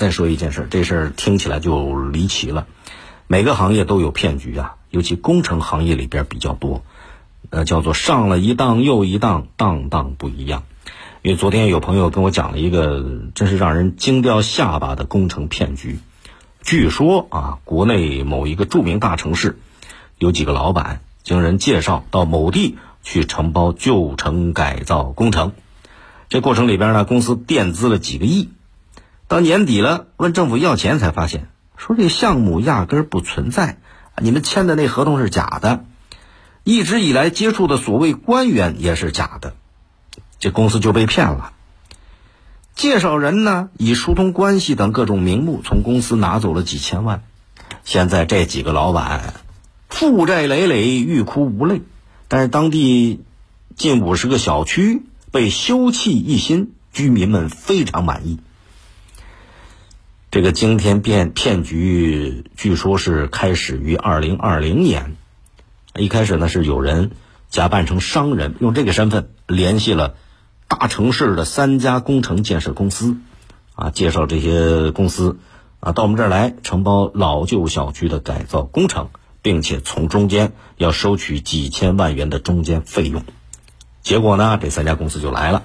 再说一件事，这事儿听起来就离奇了。每个行业都有骗局啊，尤其工程行业里边比较多。呃，叫做上了一当又一当，当当不一样。因为昨天有朋友跟我讲了一个真是让人惊掉下巴的工程骗局。据说啊，国内某一个著名大城市，有几个老板经人介绍到某地去承包旧城改造工程。这过程里边呢，公司垫资了几个亿。到年底了，问政府要钱，才发现说这项目压根儿不存在，你们签的那合同是假的。一直以来接触的所谓官员也是假的，这公司就被骗了。介绍人呢，以疏通关系等各种名目从公司拿走了几千万。现在这几个老板负债累累，欲哭无泪。但是当地近五十个小区被修葺一新，居民们非常满意。这个惊天骗骗局，据说是开始于二零二零年。一开始呢，是有人假扮成商人，用这个身份联系了大城市的三家工程建设公司，啊，介绍这些公司啊到我们这儿来承包老旧小区的改造工程，并且从中间要收取几千万元的中间费用。结果呢，这三家公司就来了。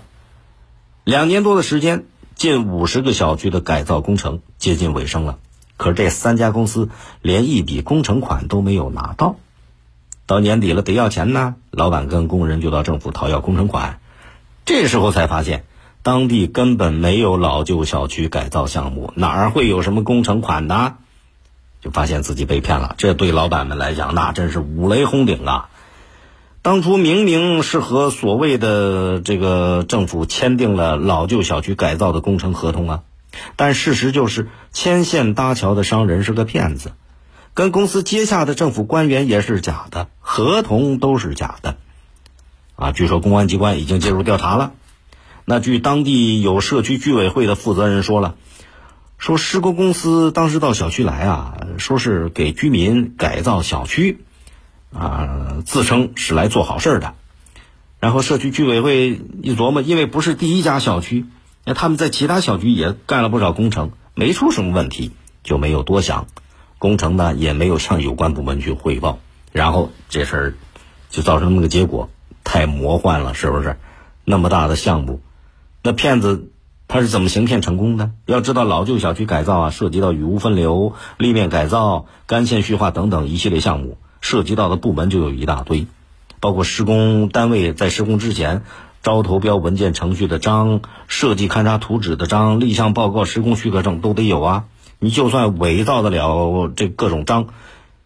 两年多的时间，近五十个小区的改造工程接近尾声了，可是这三家公司连一笔工程款都没有拿到。到年底了，得要钱呢。老板跟工人就到政府讨要工程款，这时候才发现，当地根本没有老旧小区改造项目，哪儿会有什么工程款呢？就发现自己被骗了。这对老板们来讲，那真是五雷轰顶啊！当初明明是和所谓的这个政府签订了老旧小区改造的工程合同啊，但事实就是牵线搭桥的商人是个骗子。跟公司接洽的政府官员也是假的，合同都是假的，啊，据说公安机关已经介入调查了。那据当地有社区居委会的负责人说了，说施工公司当时到小区来啊，说是给居民改造小区，啊，自称是来做好事的。然后社区居委会一琢磨，因为不是第一家小区，那他们在其他小区也干了不少工程，没出什么问题，就没有多想。工程呢也没有向有关部门去汇报，然后这事儿就造成那么个结果，太魔幻了，是不是？那么大的项目，那骗子他是怎么行骗成功的？要知道老旧小区改造啊，涉及到雨污分流、立面改造、干线虚化等等一系列项目，涉及到的部门就有一大堆，包括施工单位在施工之前招投标文件程序的章、设计勘察图纸的章、立项报告、施工许可证都得有啊。你就算伪造得了这各种章，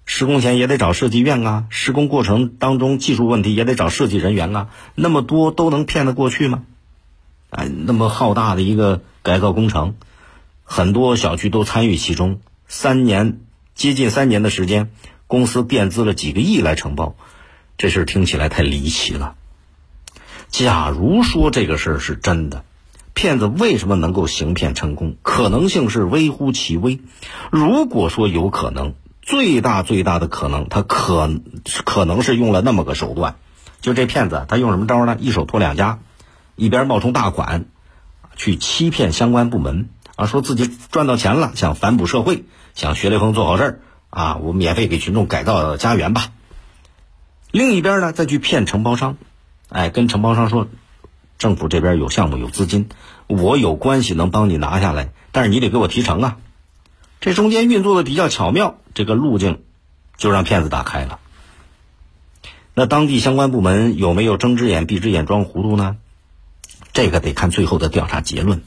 施工前也得找设计院啊，施工过程当中技术问题也得找设计人员啊，那么多都能骗得过去吗？哎，那么浩大的一个改造工程，很多小区都参与其中，三年接近三年的时间，公司垫资了几个亿来承包，这事听起来太离奇了。假如说这个事儿是真的。骗子为什么能够行骗成功？可能性是微乎其微。如果说有可能，最大最大的可能，他可可能是用了那么个手段。就这骗子，他用什么招呢？一手托两家，一边冒充大款，去欺骗相关部门啊，说自己赚到钱了，想反哺社会，想学雷锋做好事儿啊，我免费给群众改造家园吧。另一边呢，再去骗承包商，哎，跟承包商说。政府这边有项目有资金，我有关系能帮你拿下来，但是你得给我提成啊。这中间运作的比较巧妙，这个路径就让骗子打开了。那当地相关部门有没有睁只眼闭只眼装糊涂呢？这个得看最后的调查结论。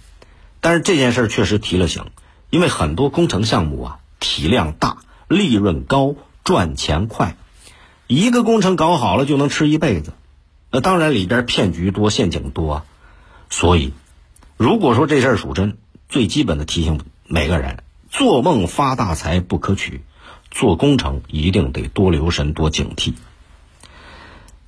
但是这件事确实提了醒，因为很多工程项目啊体量大、利润高、赚钱快，一个工程搞好了就能吃一辈子。那当然，里边骗局多，陷阱多，所以，如果说这事儿属真，最基本的提醒每个人：做梦发大财不可取，做工程一定得多留神，多警惕。